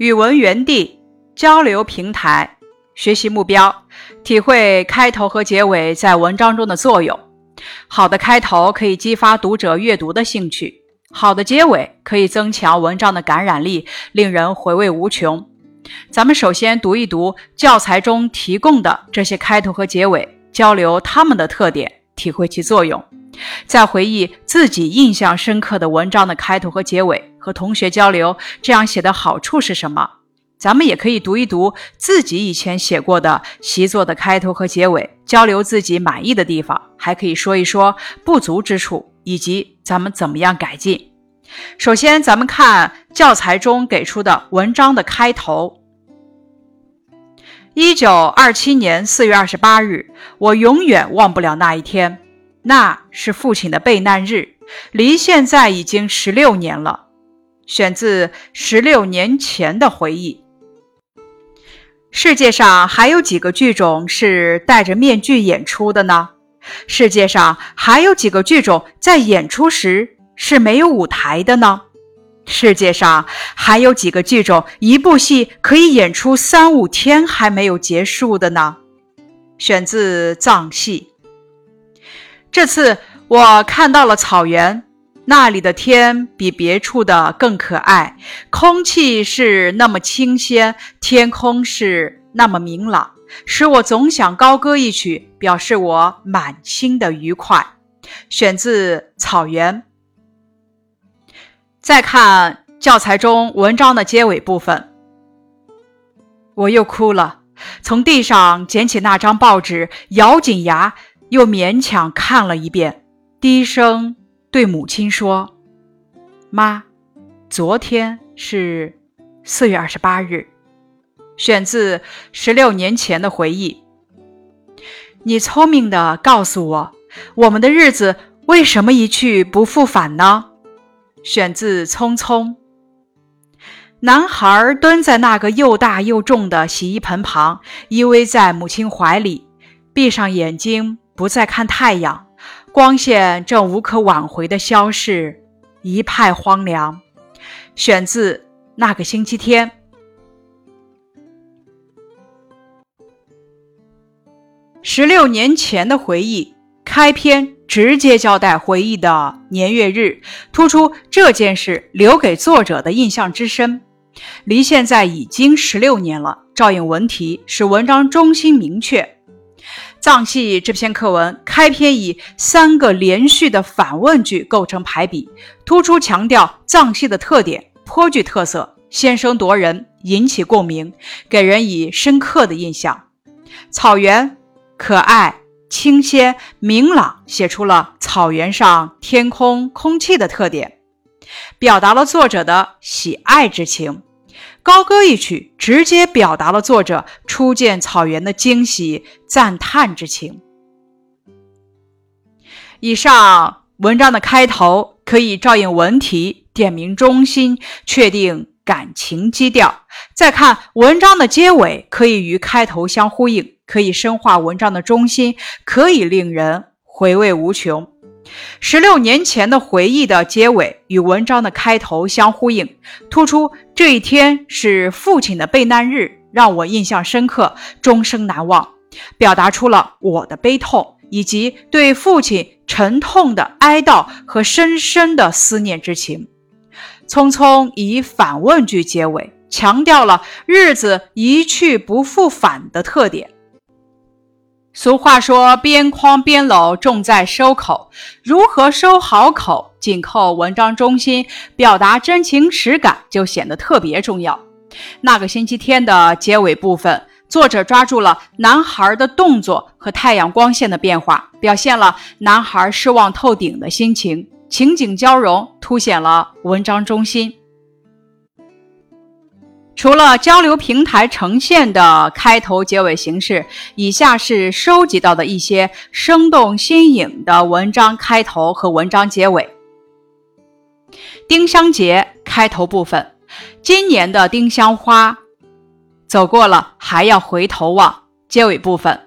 语文园地交流平台学习目标：体会开头和结尾在文章中的作用。好的开头可以激发读者阅读的兴趣，好的结尾可以增强文章的感染力，令人回味无穷。咱们首先读一读教材中提供的这些开头和结尾，交流它们的特点，体会其作用。再回忆自己印象深刻的文章的开头和结尾，和同学交流，这样写的好处是什么？咱们也可以读一读自己以前写过的习作的开头和结尾，交流自己满意的地方，还可以说一说不足之处，以及咱们怎么样改进。首先，咱们看教材中给出的文章的开头：一九二七年四月二十八日，我永远忘不了那一天。那是父亲的备难日，离现在已经十六年了。选自十六年前的回忆。世界上还有几个剧种是戴着面具演出的呢？世界上还有几个剧种在演出时是没有舞台的呢？世界上还有几个剧种一部戏可以演出三五天还没有结束的呢？选自藏戏。这次我看到了草原，那里的天比别处的更可爱，空气是那么清鲜，天空是那么明朗，使我总想高歌一曲，表示我满心的愉快。选自《草原》。再看教材中文章的结尾部分，我又哭了，从地上捡起那张报纸，咬紧牙。又勉强看了一遍，低声对母亲说：“妈，昨天是四月二十八日。”选自十六年前的回忆。你聪明的告诉我，我们的日子为什么一去不复返呢？选自《匆匆》。男孩蹲在那个又大又重的洗衣盆旁，依偎在母亲怀里，闭上眼睛。不再看太阳，光线正无可挽回的消逝，一派荒凉。选自那个星期天。十六年前的回忆，开篇直接交代回忆的年月日，突出这件事留给作者的印象之深。离现在已经十六年了，照应文题，使文章中心明确。藏戏这篇课文开篇以三个连续的反问句构成排比，突出强调藏戏的特点，颇具特色，先声夺人，引起共鸣，给人以深刻的印象。草原可爱、清鲜、明朗，写出了草原上天空、空气的特点，表达了作者的喜爱之情。高歌一曲，直接表达了作者初见草原的惊喜、赞叹之情。以上文章的开头可以照应文题，点明中心，确定感情基调；再看文章的结尾，可以与开头相呼应，可以深化文章的中心，可以令人回味无穷。十六年前的回忆的结尾与文章的开头相呼应，突出这一天是父亲的备难日，让我印象深刻，终生难忘，表达出了我的悲痛以及对父亲沉痛的哀悼和深深的思念之情。匆匆以反问句结尾，强调了日子一去不复返的特点。俗话说：“边框边搂，重在收口。”如何收好口，紧扣文章中心，表达真情实感，就显得特别重要。那个星期天的结尾部分，作者抓住了男孩的动作和太阳光线的变化，表现了男孩失望透顶的心情，情景交融，凸显了文章中心。除了交流平台呈现的开头结尾形式，以下是收集到的一些生动新颖的文章开头和文章结尾。丁香节开头部分，今年的丁香花走过了还要回头望。结尾部分，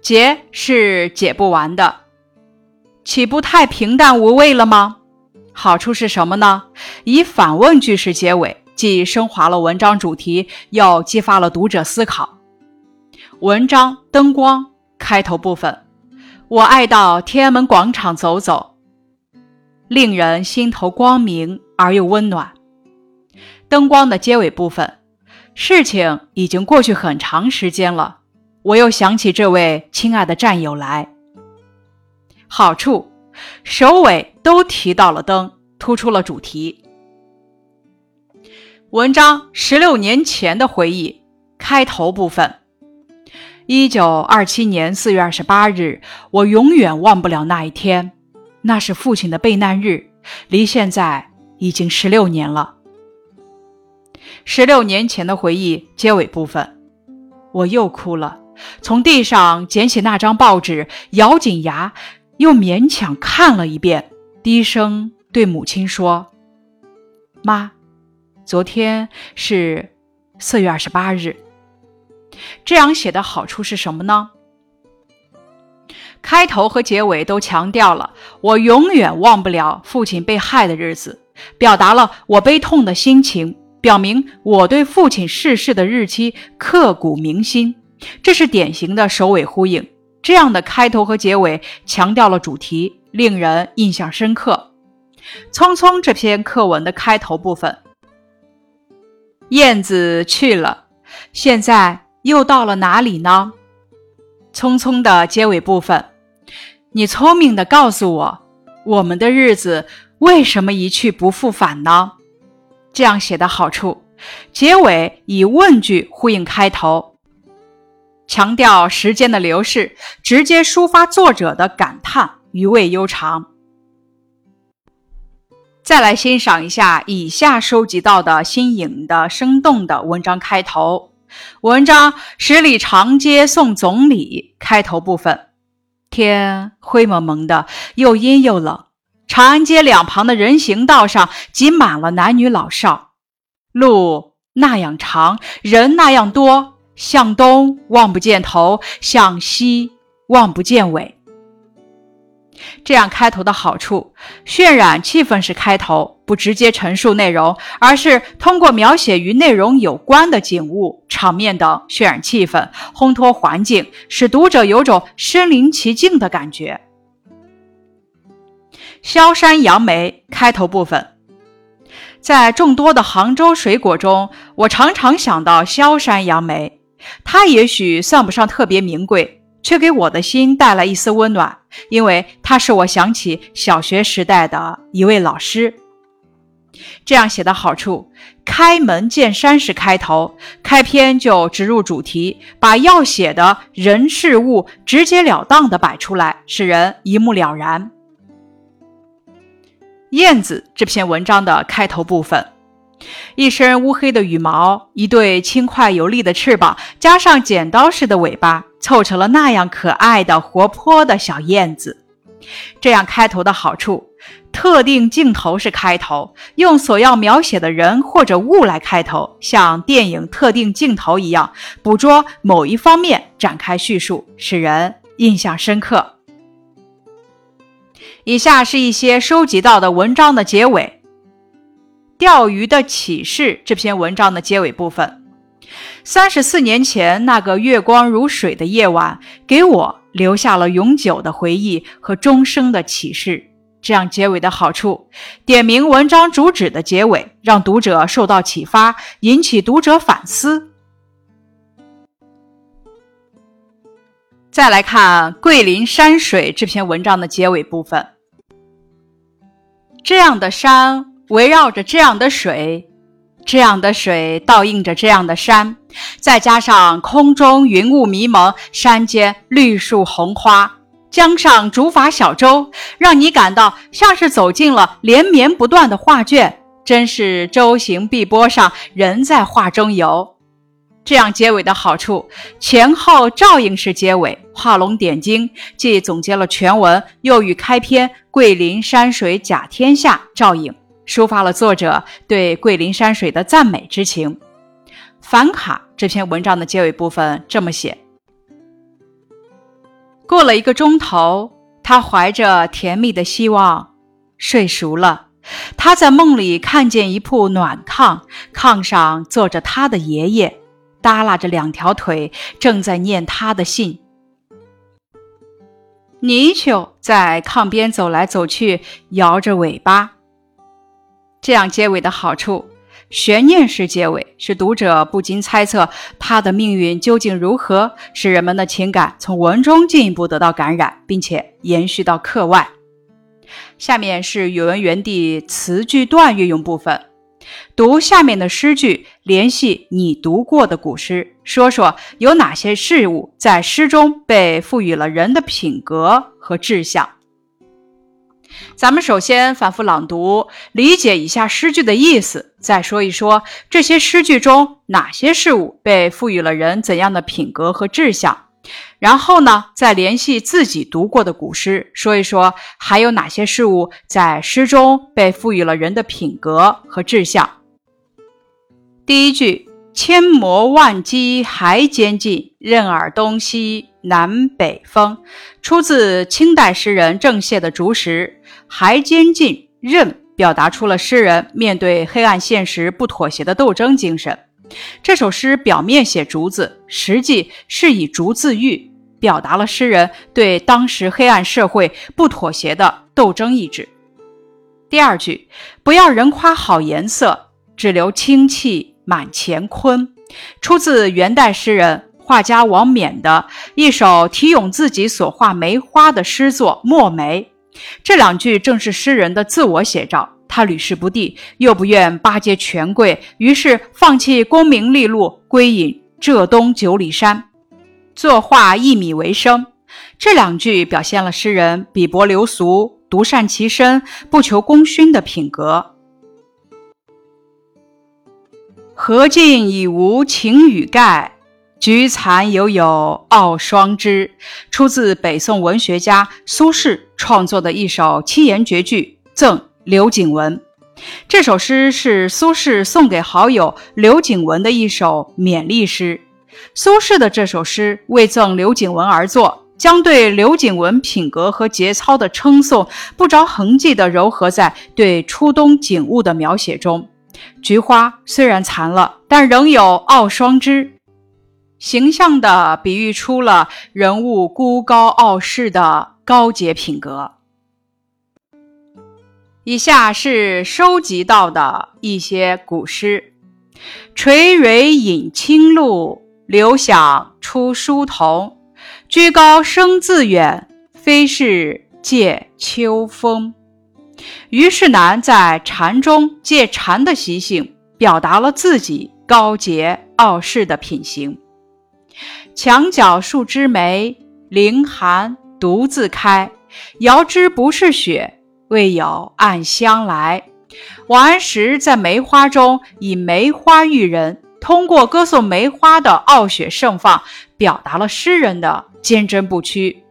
结是解不完的，岂不太平淡无味了吗？好处是什么呢？以反问句式结尾。既升华了文章主题，又激发了读者思考。文章灯光开头部分，我爱到天安门广场走走，令人心头光明而又温暖。灯光的结尾部分，事情已经过去很长时间了，我又想起这位亲爱的战友来。好处，首尾都提到了灯，突出了主题。文章十六年前的回忆，开头部分。一九二七年四月二十八日，我永远忘不了那一天，那是父亲的备难日，离现在已经十六年了。十六年前的回忆结尾部分，我又哭了，从地上捡起那张报纸，咬紧牙，又勉强看了一遍，低声对母亲说：“妈，昨天是四月二十八日。”这样写的好处是什么呢？开头和结尾都强调了我永远忘不了父亲被害的日子，表达了我悲痛的心情，表明我对父亲逝世的日期刻骨铭心。这是典型的首尾呼应。这样的开头和结尾强调了主题，令人印象深刻。匆匆这篇课文的开头部分，燕子去了，现在。又到了哪里呢？匆匆的结尾部分，你聪明的告诉我，我们的日子为什么一去不复返呢？这样写的好处，结尾以问句呼应开头，强调时间的流逝，直接抒发作者的感叹，余味悠长。再来欣赏一下以下收集到的新颖的、生动的文章开头。文章《十里长街送总理》开头部分，天灰蒙蒙的，又阴又冷。长安街两旁的人行道上挤满了男女老少，路那样长，人那样多，向东望不见头，向西望不见尾。这样开头的好处，渲染气氛是开头，不直接陈述内容，而是通过描写与内容有关的景物、场面等渲染气氛，烘托环境，使读者有种身临其境的感觉。萧山杨梅开头部分，在众多的杭州水果中，我常常想到萧山杨梅，它也许算不上特别名贵。却给我的心带来一丝温暖，因为它使我想起小学时代的一位老师。这样写的好处，开门见山是开头，开篇就直入主题，把要写的人事物直截了当的摆出来，使人一目了然。燕子这篇文章的开头部分。一身乌黑的羽毛，一对轻快有力的翅膀，加上剪刀似的尾巴，凑成了那样可爱的、活泼的小燕子。这样开头的好处，特定镜头是开头，用所要描写的人或者物来开头，像电影特定镜头一样，捕捉某一方面展开叙述，使人印象深刻。以下是一些收集到的文章的结尾。钓鱼的启示这篇文章的结尾部分，三十四年前那个月光如水的夜晚，给我留下了永久的回忆和终生的启示。这样结尾的好处，点明文章主旨的结尾，让读者受到启发，引起读者反思。再来看桂林山水这篇文章的结尾部分，这样的山。围绕着这样的水，这样的水倒映着这样的山，再加上空中云雾迷蒙，山间绿树红花，江上竹筏小舟，让你感到像是走进了连绵不断的画卷，真是舟行碧波上，人在画中游。这样结尾的好处，前后照应式结尾，画龙点睛，既总结了全文，又与开篇“桂林山水甲天下”照应。抒发了作者对桂林山水的赞美之情。反卡这篇文章的结尾部分这么写：过了一个钟头，他怀着甜蜜的希望睡熟了，他在梦里看见一铺暖炕，炕上坐着他的爷爷，耷拉着两条腿，正在念他的信。泥鳅在炕边走来走去，摇着尾巴。这样结尾的好处，悬念式结尾，使读者不禁猜测他的命运究竟如何，使人们的情感从文中进一步得到感染，并且延续到课外。下面是语文园地词句段运用部分。读下面的诗句，联系你读过的古诗，说说有哪些事物在诗中被赋予了人的品格和志向。咱们首先反复朗读，理解一下诗句的意思，再说一说这些诗句中哪些事物被赋予了人怎样的品格和志向。然后呢，再联系自己读过的古诗，说一说还有哪些事物在诗中被赋予了人的品格和志向。第一句“千磨万击还坚劲，任尔东西南北风”，出自清代诗人郑燮的《竹石》，还坚劲，任，表达出了诗人面对黑暗现实不妥协的斗争精神。这首诗表面写竹子，实际是以竹自喻，表达了诗人对当时黑暗社会不妥协的斗争意志。第二句“不要人夸好颜色，只留清气满乾坤”，出自元代诗人画家王冕的一首题咏自己所画梅花的诗作《墨梅》。这两句正是诗人的自我写照。他屡试不第，又不愿巴结权贵，于是放弃功名利禄，归隐浙东九里山，作画一米为生。这两句表现了诗人鄙薄流俗、独善其身、不求功勋的品格。荷尽已无擎雨盖，菊残犹有傲霜枝。出自北宋文学家苏轼创作的一首七言绝句《赠》。刘景文这首诗是苏轼送给好友刘景文的一首勉励诗。苏轼的这首诗为赠刘景文而作，将对刘景文品格和节操的称颂不着痕迹地糅合在对初冬景物的描写中。菊花虽然残了，但仍有傲霜枝，形象地比喻出了人物孤高傲世的高洁品格。以下是收集到的一些古诗：“垂蕊饮清露，流响出疏桐。居高声自远，非是借秋风。”虞世南在禅中借禅的习性，表达了自己高洁傲世的品行。墙角数枝梅，凌寒独自开。遥知不是雪。为有暗香来。王安石在梅花中以梅花喻人，通过歌颂梅花的傲雪盛放，表达了诗人的坚贞不屈。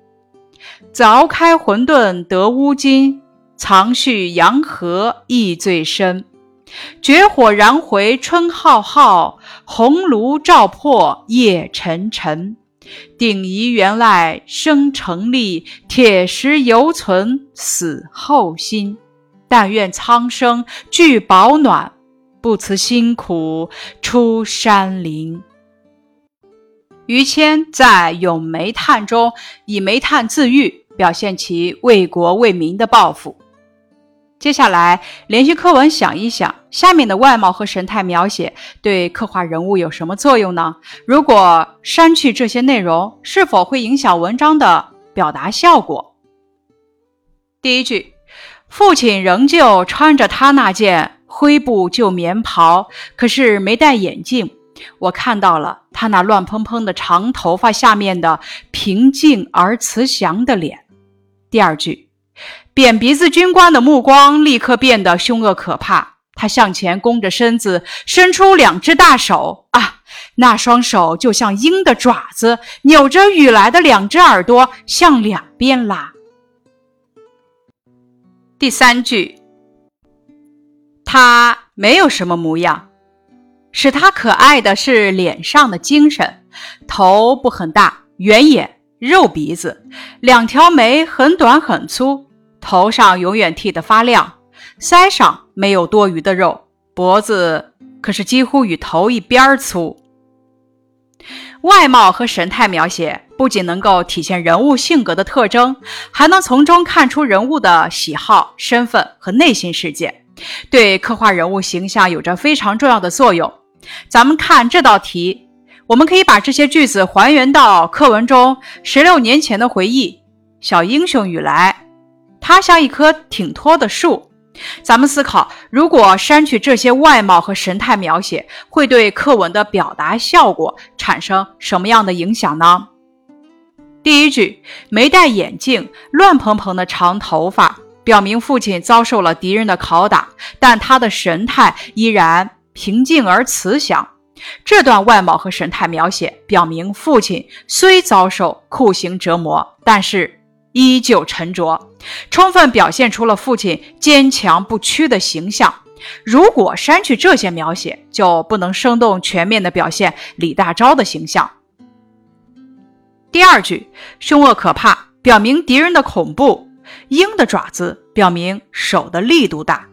凿开混沌得乌金，藏蓄阳河意最深。绝火燃回春浩浩，红炉照破夜沉沉。鼎彝原来生成立，铁石犹存死后心。但愿苍生具保暖，不辞辛苦出山林。于谦在《咏煤炭》中以煤炭自喻，表现其为国为民的抱负。接下来，连续课文想一想，下面的外貌和神态描写对刻画人物有什么作用呢？如果删去这些内容，是否会影响文章的表达效果？第一句，父亲仍旧穿着他那件灰布旧棉袍，可是没戴眼镜。我看到了他那乱蓬蓬的长头发下面的平静而慈祥的脸。第二句。扁鼻子军官的目光立刻变得凶恶可怕，他向前弓着身子，伸出两只大手。啊，那双手就像鹰的爪子，扭着雨来的两只耳朵向两边拉。第三句，他没有什么模样，使他可爱的是脸上的精神，头不很大，圆眼，肉鼻子，两条眉很短很粗。头上永远剃得发亮，腮上没有多余的肉，脖子可是几乎与头一边粗。外貌和神态描写不仅能够体现人物性格的特征，还能从中看出人物的喜好、身份和内心世界，对刻画人物形象有着非常重要的作用。咱们看这道题，我们可以把这些句子还原到课文中十六年前的回忆。小英雄雨来，它像一棵挺脱的树。咱们思考，如果删去这些外貌和神态描写，会对课文的表达效果产生什么样的影响呢？第一句，没戴眼镜，乱蓬蓬的长头发，表明父亲遭受了敌人的拷打，但他的神态依然平静而慈祥。这段外貌和神态描写表明，父亲虽遭受酷刑折磨，但是。依旧沉着，充分表现出了父亲坚强不屈的形象。如果删去这些描写，就不能生动全面地表现李大钊的形象。第二句，凶恶可怕，表明敌人的恐怖；鹰的爪子，表明手的力度大。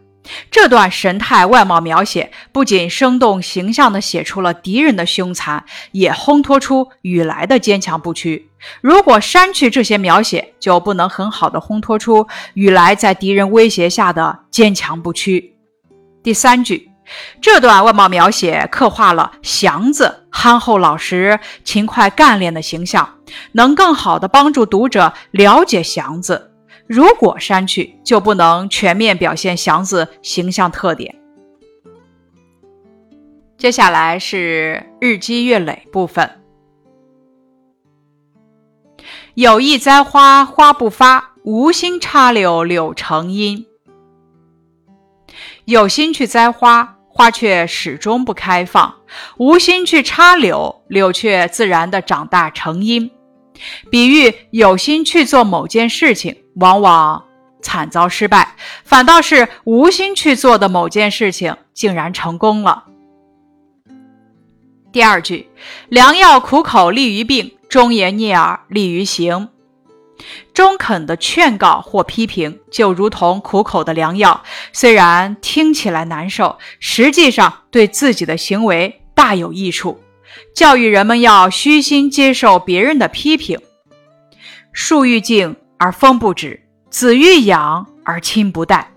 这段神态外貌描写不仅生动形象地写出了敌人的凶残，也烘托出雨来的坚强不屈。如果删去这些描写，就不能很好的烘托出雨来在敌人威胁下的坚强不屈。第三句，这段外貌描写刻画了祥子憨厚老实、勤快干练的形象，能更好的帮助读者了解祥子。如果删去，就不能全面表现祥子形象特点。接下来是日积月累部分。有意栽花花不发，无心插柳柳成荫。有心去栽花，花却始终不开放；无心去插柳，柳却自然的长大成荫。比喻有心去做某件事情。往往惨遭失败，反倒是无心去做的某件事情竟然成功了。第二句，良药苦口利于病，忠言逆耳利于行。中肯的劝告或批评，就如同苦口的良药，虽然听起来难受，实际上对自己的行为大有益处。教育人们要虚心接受别人的批评。树欲静。而风不止，子欲养而亲不待。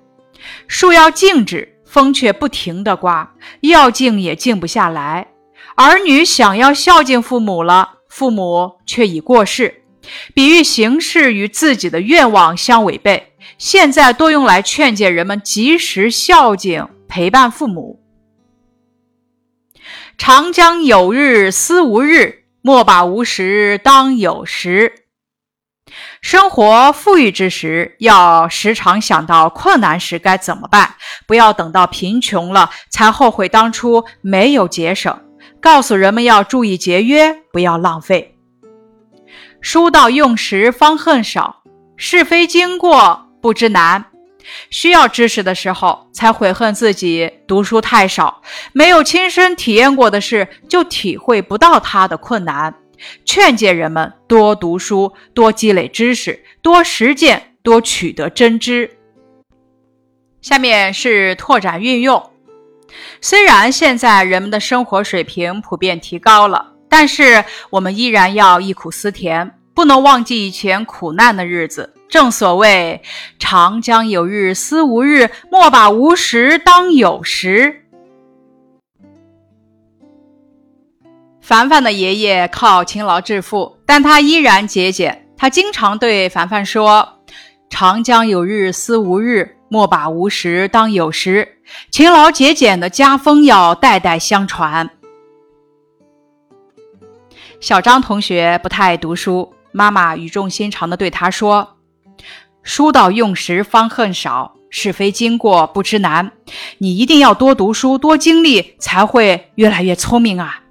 树要静止，风却不停地刮，要静也静不下来。儿女想要孝敬父母了，父母却已过世。比喻形式与自己的愿望相违背，现在多用来劝诫人们及时孝敬、陪伴父母。长江有日思无日，莫把无时当有时。生活富裕之时，要时常想到困难时该怎么办，不要等到贫穷了才后悔当初没有节省。告诉人们要注意节约，不要浪费。书到用时方恨少，是非经过不知难。需要知识的时候才悔恨自己读书太少，没有亲身体验过的事，就体会不到它的困难。劝诫人们多读书，多积累知识，多实践，多取得真知。下面是拓展运用。虽然现在人们的生活水平普遍提高了，但是我们依然要忆苦思甜，不能忘记以前苦难的日子。正所谓“长江有日思无日，莫把无时当有时”。凡凡的爷爷靠勤劳致富，但他依然节俭。他经常对凡凡说：“长江有日思无日，莫把无时当有时。”勤劳节俭的家风要代代相传。小张同学不太爱读书，妈妈语重心长地对他说：“书到用时方恨少，是非经过不知难。你一定要多读书，多经历，才会越来越聪明啊！”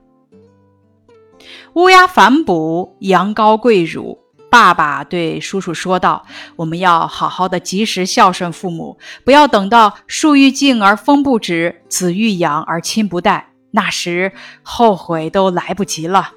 乌鸦反哺，羊羔跪乳。爸爸对叔叔说道：“我们要好好的及时孝顺父母，不要等到树欲静而风不止，子欲养而亲不待，那时后悔都来不及了。”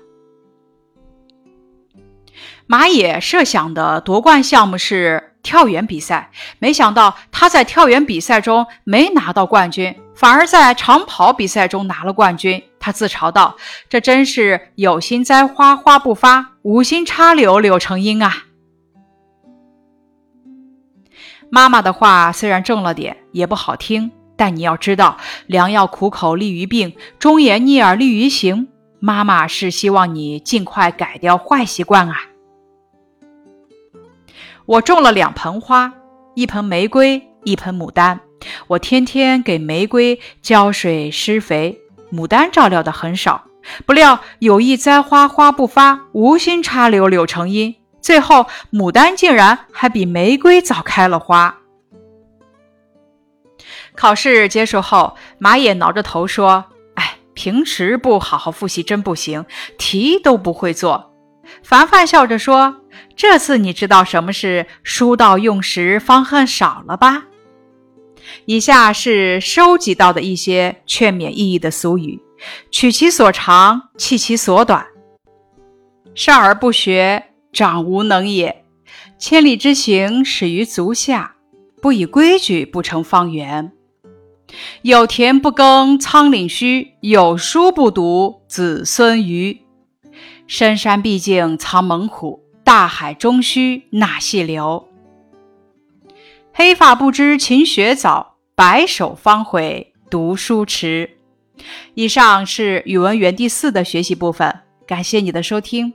马野设想的夺冠项目是跳远比赛，没想到他在跳远比赛中没拿到冠军，反而在长跑比赛中拿了冠军。他自嘲道：“这真是有心栽花花不发，无心插柳柳成荫啊！”妈妈的话虽然重了点，也不好听，但你要知道，良药苦口利于病，忠言逆耳利于行。妈妈是希望你尽快改掉坏习惯啊！我种了两盆花，一盆玫瑰，一盆牡丹。我天天给玫瑰浇水施肥，牡丹照料的很少。不料有意栽花花不发，无心插柳柳成荫。最后，牡丹竟然还比玫瑰早开了花。考试结束后，马野挠着头说。哎平时不好好复习真不行，题都不会做。凡凡笑着说：“这次你知道什么是‘书到用时方恨少’了吧？”以下是收集到的一些劝勉意义的俗语：“取其所长，弃其所短；少而不学，长无能也；千里之行，始于足下；不以规矩，不成方圆。”有田不耕，仓廪虚；有书不读，子孙愚。深山毕竟藏猛虎，大海终须纳细流。黑发不知勤学早，白首方悔读书迟。以上是语文园地四的学习部分，感谢你的收听。